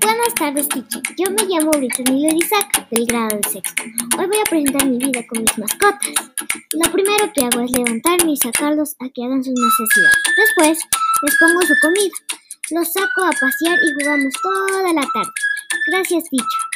Buenas tardes, teacher. Yo me llamo Brittany Isaac, del grado de sexto. Hoy voy a presentar mi vida con mis mascotas. Lo primero que hago es levantarme y sacarlos a que hagan sus necesidades. Después, les pongo su comida. Los saco a pasear y jugamos toda la tarde. Gracias, teacher.